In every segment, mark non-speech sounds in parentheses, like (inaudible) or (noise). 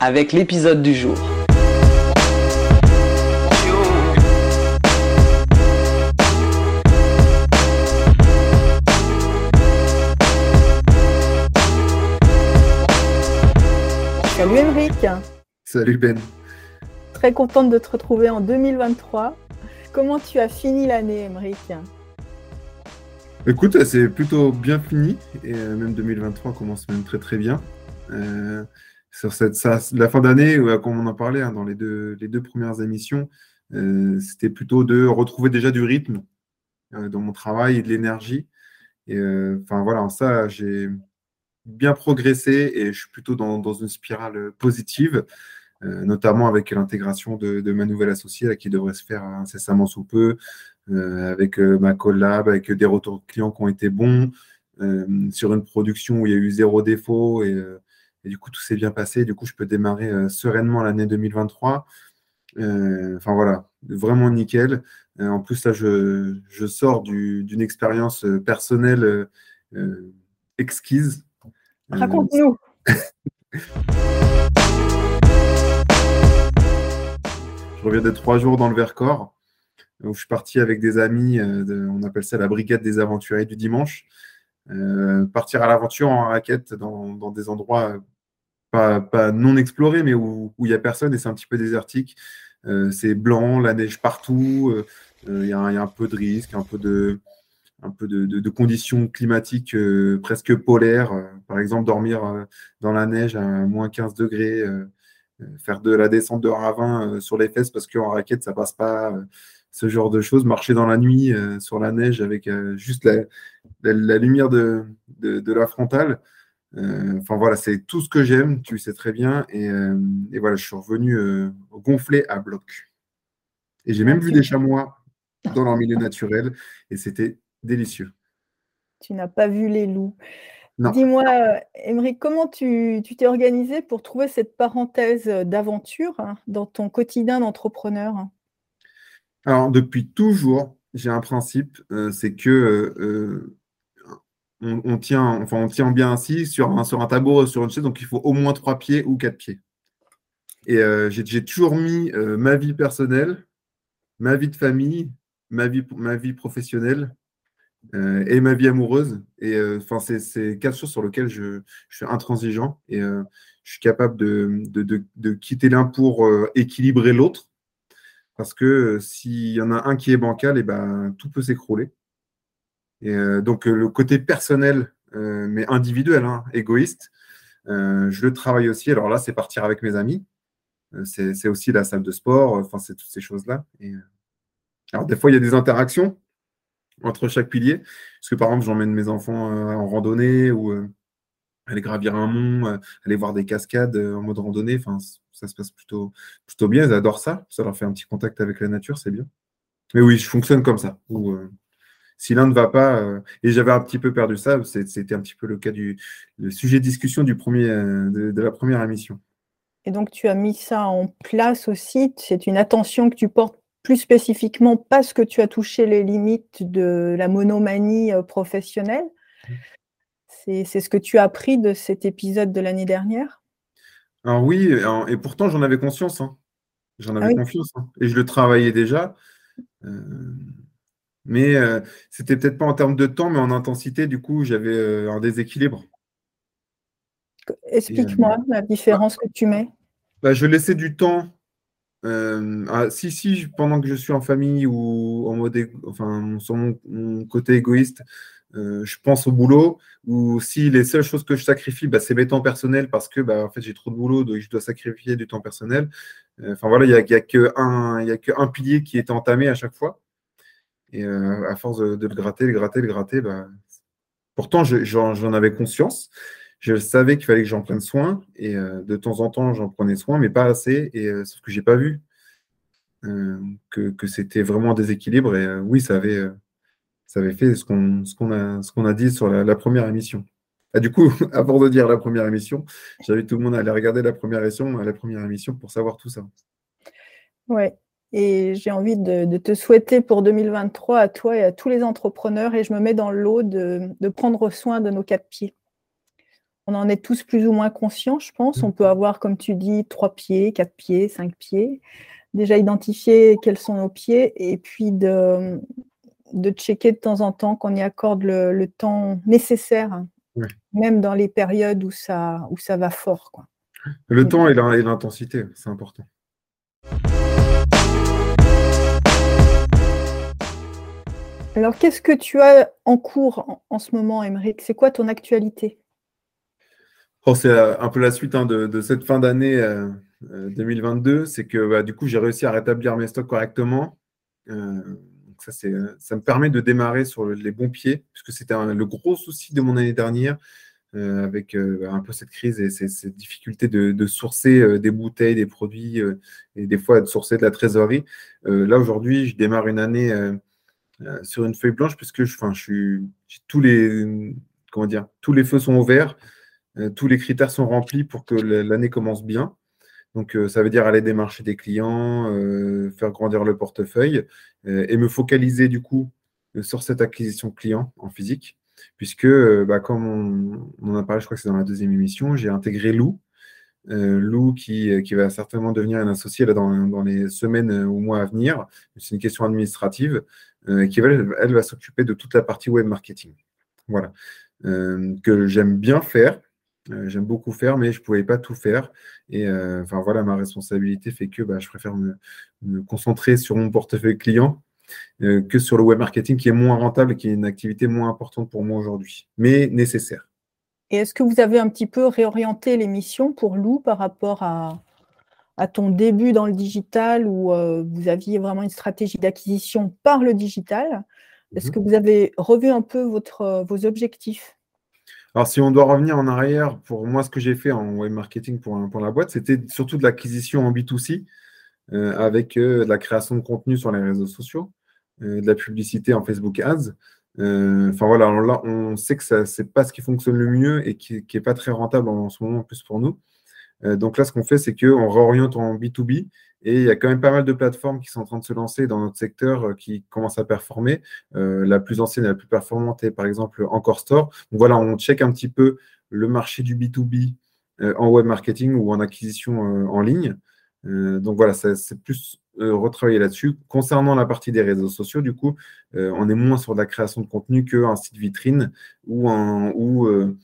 avec l'épisode du jour. Salut Emeric. Salut Ben. Très contente de te retrouver en 2023. Comment tu as fini l'année, Emeric? Écoute, c'est plutôt bien fini et euh, même 2023 commence même très très bien. Euh, sur cette, la fin d'année, comme on en parlait hein, dans les deux, les deux premières émissions, euh, c'était plutôt de retrouver déjà du rythme dans mon travail et de l'énergie. Et enfin voilà, ça, j'ai bien progressé et je suis plutôt dans, dans une spirale positive. notamment avec l'intégration de, de, ma nouvelle associée qui devrait se faire incessamment sous peu, euh, avec euh, ma collab, avec des retours clients qui ont été bons, euh, sur une production où il y a eu zéro défaut et, du coup tout s'est bien passé. Du coup, je peux démarrer sereinement l'année 2023. Enfin voilà, vraiment nickel. en plus, là, je, je sors d'une expérience personnelle exquise. Raconte-nous. (laughs) je reviens de trois jours dans le Vercors où je suis parti avec des amis, euh, on appelle ça la brigade des aventuriers du dimanche. Euh, partir à l'aventure en raquette dans, des endroits pas, non explorés, mais où il n'y a personne et c'est un petit peu désertique. Euh, c'est blanc, la neige partout, il y, a un peu de risque, un peu de, un peu de, conditions climatiques presque polaires. par exemple, dormir dans la neige à moins 15 degrés, faire de la descente de ravin sur les fesses parce qu'en raquette, ça passe pas ce genre de choses, marcher dans la nuit euh, sur la neige avec euh, juste la, lumière de, de, la frontale. Euh, enfin voilà, c'est tout ce que j'aime, tu le sais très bien. Et, voilà, je suis revenu gonflé à bloc. Et j'ai même vu des chamois dans leur milieu naturel et c'était délicieux. Tu n'as pas vu les loups. Dis-moi, Émeric, comment tu t'es organisé pour trouver cette parenthèse d'aventure hein, dans ton quotidien d'entrepreneur? Alors, depuis toujours, j'ai un principe, euh, c'est que euh, on, tient, bien assis sur un, sur un tableau, sur une chaise, donc il faut au moins trois pieds ou quatre pieds. Et euh, j'ai toujours mis ma vie personnelle, ma vie de famille, ma vie, professionnelle et ma vie amoureuse. Et enfin, c'est quatre choses sur lesquelles je, suis intransigeant et je suis capable de quitter l'un pour équilibrer l'autre. Parce que euh, s'il y en a un qui est bancal, et eh ben, tout peut s'écrouler. Et euh, donc euh, le côté personnel, mais individuel, hein, égoïste, je le travaille aussi. Alors là, c'est partir avec mes amis. c'est aussi la salle de sport. Enfin, c'est toutes ces choses-là. alors des fois, il y a des interactions entre chaque pilier. Parce que par exemple, j'emmène mes enfants en randonnée ou aller gravir un mont, aller voir des cascades en mode randonnée. Enfin, ça se passe plutôt, plutôt bien. Ils adorent ça. Ça leur fait un petit contact avec la nature, c'est bien. Mais oui, je fonctionne comme ça. Euh, si l'un ne va pas, euh, et j'avais un petit peu perdu ça, c'était un petit peu le cas du le sujet de discussion du premier, euh, de, la première émission. Et donc, tu as mis ça en place aussi. C'est une attention que tu portes plus spécifiquement parce que tu as touché les limites de la monomanie professionnelle. Mmh. C'est ce que tu as appris de cet épisode de l'année dernière? Alors oui, et pourtant j'en avais conscience. Hein. J'en ah avais confiance. Hein. Et je le travaillais déjà. Euh, mais euh, c'était peut-être pas en termes de temps, mais en intensité, du coup, j'avais euh, un déséquilibre. Explique-moi la différence que tu mets. Bah, je laissais du temps. si, si, pendant que je suis en famille ou en mode, enfin, sur mon côté égoïste, euh, je pense au boulot, ou si les seules choses que je sacrifie, bah, c'est mes temps personnels parce que bah, en fait, j'ai trop de boulot, donc je dois sacrifier du temps personnel. Euh, enfin voilà, il n'y a, y a qu'un pilier qui est entamé à chaque fois. Et euh, à force de, le gratter, le gratter, le gratter, bah, pourtant j'en avais conscience, je savais qu'il fallait que j'en prenne soin et de temps en temps, j'en prenais soin, mais pas assez. Et sauf que j'ai pas vu que, c'était vraiment un déséquilibre. Et oui, ça avait, ça avait fait ce qu'on a, qu'on a dit sur la, première émission. Ah, du coup, (laughs) avant de dire la première émission, j'invite tout le monde à aller regarder la première émission, la première émission pour savoir tout ça. Ouais. Et j'ai envie de, te souhaiter pour 2023 à toi et à tous les entrepreneurs, et je me mets dans l'eau de, de, prendre soin de nos quatre pieds. On en est tous plus ou moins conscients, je pense. On peut avoir, comme tu dis, trois pieds, quatre pieds, cinq pieds. Déjà identifier quels sont nos pieds et puis de, de checker de temps en temps qu'on y accorde le, temps nécessaire, même dans les périodes où ça, où ça va fort. Quoi. Le temps et l'intensité, c'est important. Alors, qu'est-ce que tu as en cours en, ce moment, Émeric? C'est quoi ton actualité? Oh, C'est euh, un peu la suite hein, de, cette fin d'année 2022. Euh, euh, c'est que bah, du coup, j'ai réussi à rétablir mes stocks correctement. ça, me permet de démarrer sur les bons pieds, puisque c'était le gros souci de mon année dernière. avec un peu cette crise et ces, difficultés de, sourcer des bouteilles, des produits et des fois de sourcer de la trésorerie. là, aujourd'hui, je démarre une année euh, sur une feuille blanche puisque je, je suis, tous les, comment dire, tous les feux sont ouverts, euh, tous les critères sont remplis pour que l'année commence bien. Donc, euh, ça veut dire aller démarcher des clients, faire grandir le portefeuille et me focaliser du coup sur cette acquisition client en physique, puisque, bah, comme on, en a parlé, je crois que c'est dans la deuxième émission, j'ai intégré Lou, Lou qui, qui, va certainement devenir un associé là, dans, dans, les semaines ou mois à venir. C'est une question administrative qui va, elle va s'occuper de toute la partie web marketing. Voilà. Euh, que j'aime bien faire. J'aime beaucoup faire, mais je ne pouvais pas tout faire. Et voilà, ma responsabilité fait que bah, je préfère me, concentrer sur mon portefeuille client que sur le web marketing qui est moins rentable qui est une activité moins importante pour moi aujourd'hui, mais nécessaire. Et est-ce que vous avez un petit peu réorienté l'émission pour Lou par rapport à, ton début dans le digital où euh, vous aviez vraiment une stratégie d'acquisition par le digital Est-ce mhm. que vous avez revu un peu votre, euh, vos objectifs? Alors, si on doit revenir en arrière, pour moi, ce que j'ai fait en web marketing pour, pour la boîte, c'était surtout de l'acquisition en B2C, euh, avec de la création de contenu sur les réseaux sociaux, de la publicité en Facebook Ads, enfin voilà, là, on sait que ce n'est pas ce qui fonctionne le mieux et qui n'est pas très rentable en, ce moment, en plus pour nous. Euh, donc là, ce qu'on fait, c'est qu'on réoriente en B2B et il y a quand même pas mal de plateformes qui sont en train de se lancer dans notre secteur euh, qui commencent à performer. la plus ancienne et la plus performante est par exemple Encore Store. Donc voilà, on check un petit peu le marché du B2B en web marketing ou en acquisition en ligne. donc voilà, c'est plus euh, retravailler là-dessus. Concernant la partie des réseaux sociaux, du coup, euh, on est moins sur la création de contenu qu'un site vitrine ou, euh,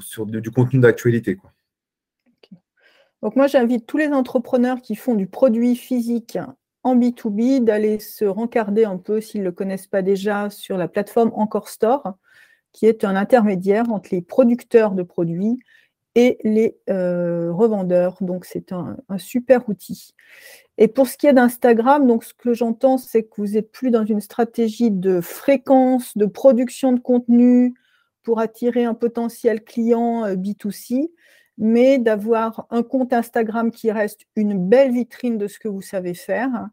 sur du contenu d'actualité. Donc moi, j'invite tous les entrepreneurs qui font du produit physique en B2B d'aller se rencarder un peu, s'ils ne le connaissent pas déjà, sur la plateforme Encore Store, qui est un intermédiaire entre les producteurs de produits et les revendeurs. Donc, c'est un, super outil. Et pour ce qui est d'Instagram, ce que j'entends, c'est que vous n'êtes plus dans une stratégie de fréquence, de production de contenu pour attirer un potentiel client euh, B2C, mais d'avoir un compte Instagram qui reste une belle vitrine de ce que vous savez faire,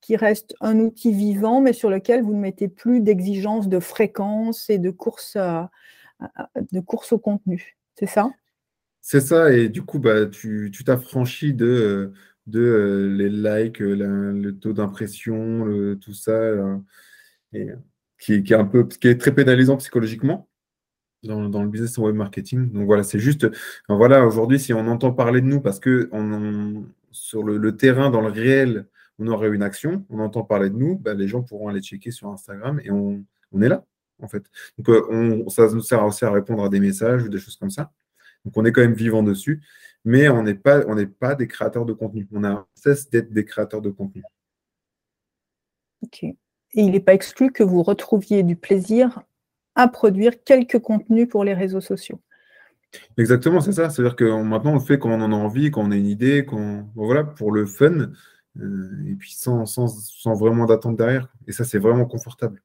qui reste un outil vivant, mais sur lequel vous ne mettez plus d'exigences de fréquence et de course, de course au contenu. C'est ça? C'est ça, et du coup, bah, tu t'affranchis de euh, euh, les likes, euh, le taux d'impression, tout ça, euh, qui, est qui est très pénalisant psychologiquement dans, le business en web marketing. Donc voilà, c'est juste, voilà, aujourd'hui, si on entend parler de nous parce que sur le, terrain, dans le réel, on aurait une action, on entend parler de nous, bah, les gens pourront aller checker sur Instagram et on, est là, en fait. Donc on, ça nous sert aussi à répondre à des messages ou des choses comme ça. Donc on est quand même vivant dessus mais on n'est pas, pas des créateurs de contenu. On a cesse d'être des créateurs de contenu. Ok. Et il n'est pas exclu que vous retrouviez du plaisir à produire quelques contenus pour les réseaux sociaux. Exactement, c'est ça. C'est-à-dire que maintenant, on le fait quand on en a envie, quand on a une idée, quand, voilà, pour le fun, euh, et puis sans, vraiment d'attente derrière. Et ça, c'est vraiment confortable.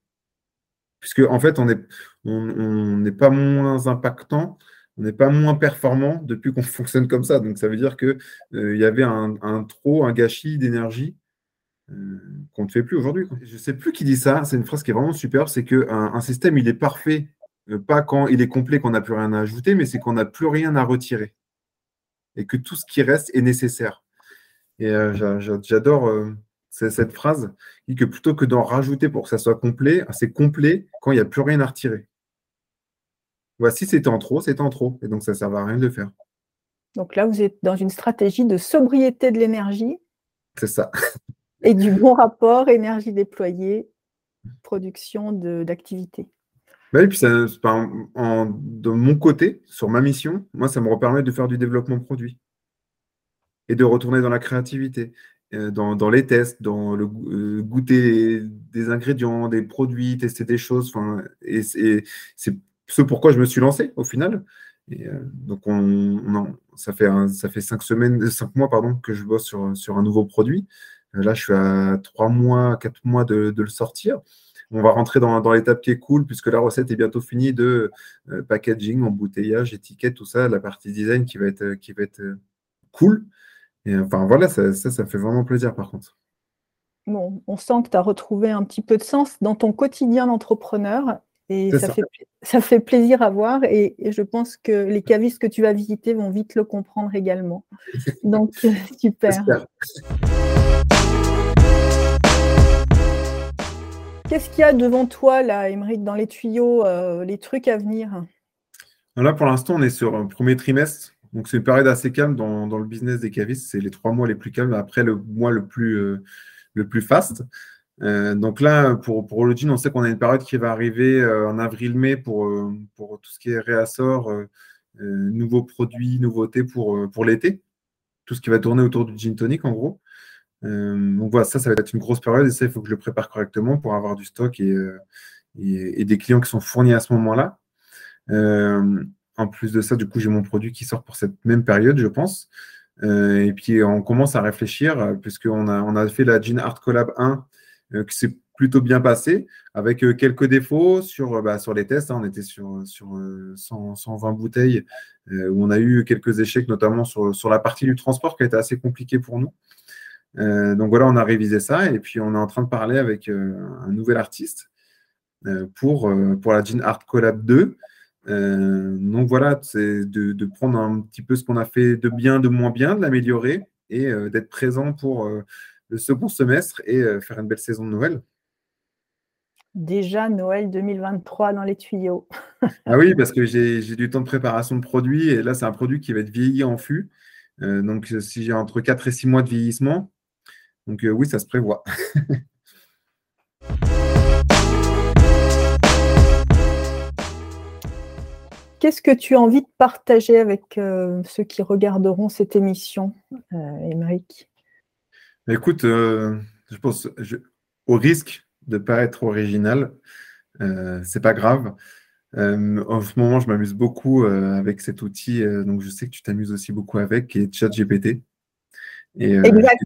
Puisque, en fait, on n'est on, pas moins impactant on n'est pas moins performant depuis qu'on (laughs) fonctionne comme ça. Donc, ça veut dire qu'il euh, y avait un, trop, un gâchis d'énergie qu'on ne fait plus aujourd'hui. Je ne sais plus qui dit ça. C'est une phrase qui est vraiment super. C'est qu'un un système, il est parfait, euh, pas quand il est complet, qu'on n'a plus rien à ajouter, mais c'est qu'on n'a plus rien à retirer. Et que tout ce qui reste est nécessaire. Et j'adore cette phrase qui dit que plutôt que d'en rajouter pour que ça soit complet, c'est complet quand il n'y a plus rien à retirer. Voici, c'était en trop, c'est en trop. Et donc, ça ne sert à rien de le faire. Donc là, vous êtes dans une stratégie de sobriété de l'énergie. C'est ça. (laughs) et du bon rapport énergie déployée, production d'activité. Bah puis en, de mon côté, sur ma mission, moi, ça me permet de faire du développement produit et de retourner dans la créativité, euh, dans, les tests, dans le euh, goûter des ingrédients, des produits, tester des choses. Et, c'est ce pourquoi je me suis lancé au final. Euh, donc, on, ça, fait ça fait cinq semaines, cinq mois pardon, que je bosse sur, sur un nouveau produit. Euh, là, je suis à trois mois, quatre mois de, le sortir. On va rentrer dans, dans l'étape qui est cool, puisque la recette est bientôt finie de euh, packaging, embouteillage, étiquette, tout ça, la partie design qui va être, qui va être cool. Et enfin, voilà, ça, ça, ça fait vraiment plaisir par contre. Bon, on sent que tu as retrouvé un petit peu de sens dans ton quotidien d'entrepreneur et ça, Fait, ça, Fait, plaisir à voir et, je pense que les cavistes que tu vas visiter vont vite le comprendre également. (laughs) Donc, super. Qu'est-ce qu'il y a devant toi, là, dans les tuyaux, euh, les trucs à venir? Là, pour l'instant, on est sur un premier trimestre. Donc, c'est une période assez calme dans, le business des cavistes. C'est les trois mois les plus calmes, après le mois le plus, euh, plus fast. Euh, donc là, pour, pour le jean, on sait qu'on a une période qui va arriver euh, en avril-mai pour, euh, pour tout ce qui est réassort, nouveaux produits, nouveautés pour, pour l'été. Tout ce qui va tourner autour du gin tonic, en gros. Donc voilà, ça, ça va être une grosse période et ça, il faut que je le prépare correctement pour avoir du stock et, et, des clients qui sont fournis à ce moment-là. en plus de ça, du coup, j'ai mon produit qui sort pour cette même période, je pense. et puis, on commence à réfléchir, puisqu'on a, on a fait la Jean Art Collab 1 euh, qui s'est plutôt bien passé, avec euh, quelques défauts sur, euh, bah, les tests. Hein. on était sur, sur 120 bouteilles, où on a eu quelques échecs, notamment sur, sur, la partie du transport, qui a été assez compliquée pour nous. Donc voilà, on a révisé ça, et puis on est en train de parler avec un nouvel artiste pour, pour la Jean Art Collab 2. donc voilà, c'est de, de, prendre un petit peu ce qu'on a fait de bien, de moins bien, de l'améliorer et d'être présent pour le second semestre et euh, faire une belle saison de Noël. Déjà Noël 2023 dans les tuyaux. (laughs) ah oui, parce que j'ai du temps de préparation de produit et là, c'est un produit qui va être vieilli en fût. Euh, donc, si j'ai entre 4 et 6 mois de vieillissement, donc euh, oui, ça se prévoit. (laughs) Qu'est-ce que tu as envie de partager avec ceux qui regarderont cette émission, Émeric? Écoute, euh, je pense, au risque de ne pas être original, euh, c'est pas grave. Euh, en ce moment, je m'amuse beaucoup euh, avec cet outil, donc je sais que tu t'amuses aussi beaucoup avec, qui est ChatGPT. exact.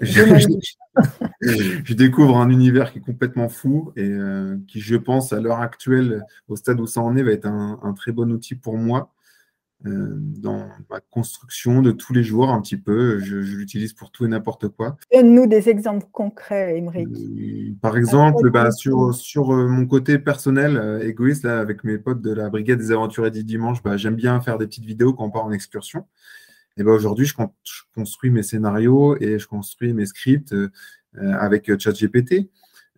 (laughs) Je, découvre un univers qui est complètement fou et qui, je pense, à l'heure actuelle, au stade où ça en est, va être un très bon outil pour moi euh, dans ma construction de tous les jours un petit peu. Je, l'utilise pour tout et n'importe quoi. Donne-nous des exemples concrets, Émeric. Euh, par exemple, bah, sur, sur euh, mon côté personnel, égoïste, là, avec mes potes de la Brigade des Aventuriers du Dimanche, bah, j'aime bien faire des petites vidéos quand on part en excursion. Et bah, aujourd'hui, je, construis mes scénarios et je construis mes scripts avec ChatGPT.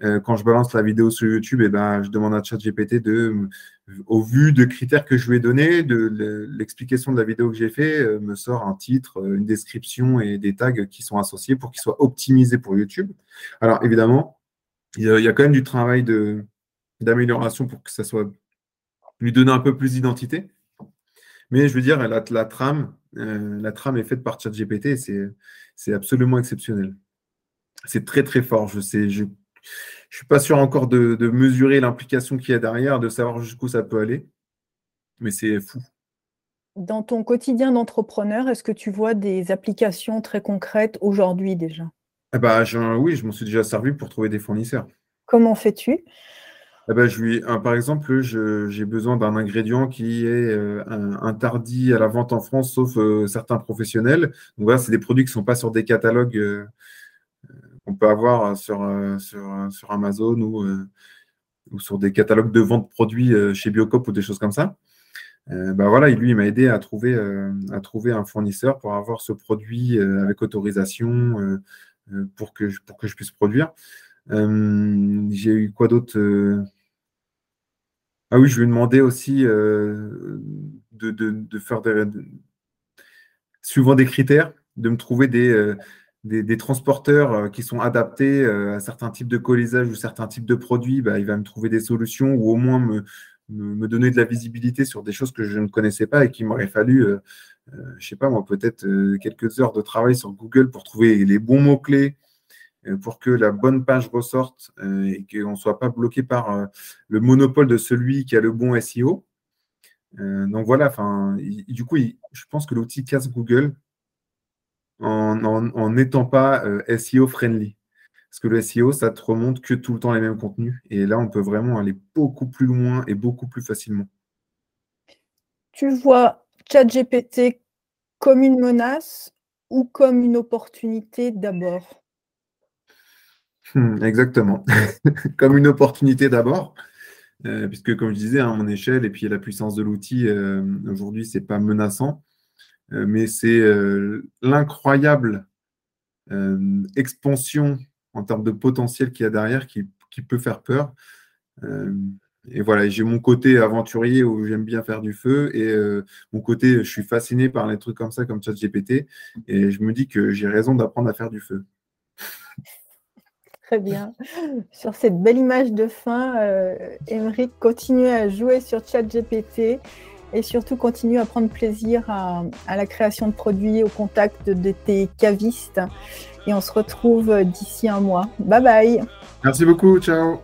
Euh, quand je balance la vidéo sur YouTube, eh ben, je demande à ChatGPT de, au vu de critères que je lui ai donnés, de l'explication de la vidéo que j'ai fait, euh, me sort un titre, euh, une description et des tags qui sont associés pour qu'ils soient optimisés pour YouTube. Alors évidemment, il y, a, quand même du travail d'amélioration pour que ça soit lui donner un peu plus d'identité. Mais je veux dire, la, la trame, la trame est faite par ChatGPT et c'est absolument exceptionnel. C'est très très fort. Je sais, je suis pas sûr encore de, mesurer l'implication qu'il y a derrière, de savoir jusqu'où ça peut aller, mais c'est fou. Dans ton quotidien d'entrepreneur, est-ce que tu vois des applications très concrètes aujourd'hui déjà? Eh ben, Oui, je m'en suis déjà servi pour trouver des fournisseurs. Comment fais-tu? Eh ben, par exemple, j'ai besoin d'un ingrédient qui est interdit à la vente en France, sauf certains professionnels. Donc voilà, c'est des produits qui ne sont pas sur des catalogues qu'on peut avoir sur, Amazon ou, sur des catalogues de vente de produits chez Biocop ou des choses comme ça. ben voilà, lui, il m'a aidé à trouver, un fournisseur pour avoir ce produit avec autorisation pour que je puisse produire. J'ai eu quoi d'autre Ah oui, je lui ai demandé aussi de, de, faire des, suivant des critères, de me trouver des, des, transporteurs qui sont adaptés à certains types de colisage ou certains types de produits. Bah, il va me trouver des solutions ou au moins me, me, donner de la visibilité sur des choses que je ne connaissais pas et qu'il m'aurait fallu, je ne sais pas moi, peut-être quelques heures de travail sur Google pour trouver les bons mots-clés, euh, pour que la bonne page ressorte euh, et qu'on ne soit pas bloqué par euh, le monopole de celui qui a le bon SEO. donc voilà, enfin, du coup, je pense que l'outil casse Google en n'étant pas SEO friendly. Parce que le SEO, ça te remonte que tout le temps les mêmes contenus. Et là, on peut vraiment aller beaucoup plus loin et beaucoup plus facilement. Tu vois ChatGPT comme une menace ou comme une opportunité d'abord? Hmm, exactement. (laughs) Comme une opportunité d'abord, euh, puisque comme je disais, à hein, mon échelle et puis la puissance de l'outil, euh, aujourd'hui, ce n'est pas menaçant, euh, mais c'est l'incroyable expansion en termes de potentiel qu'il y a derrière qui, peut faire peur. et voilà, j'ai mon côté aventurier où j'aime bien faire du feu et mon côté, je suis fasciné par les trucs comme ça, comme ChatGPT, et je me dis que j'ai raison d'apprendre à faire du feu. Très bien. Sur cette belle image de fin, euh, continue à jouer sur ChatGPT et surtout continue à prendre plaisir à, la création de produits au contact de tes cavistes. Et on se retrouve d'ici un mois. Bye bye. Merci beaucoup. Ciao.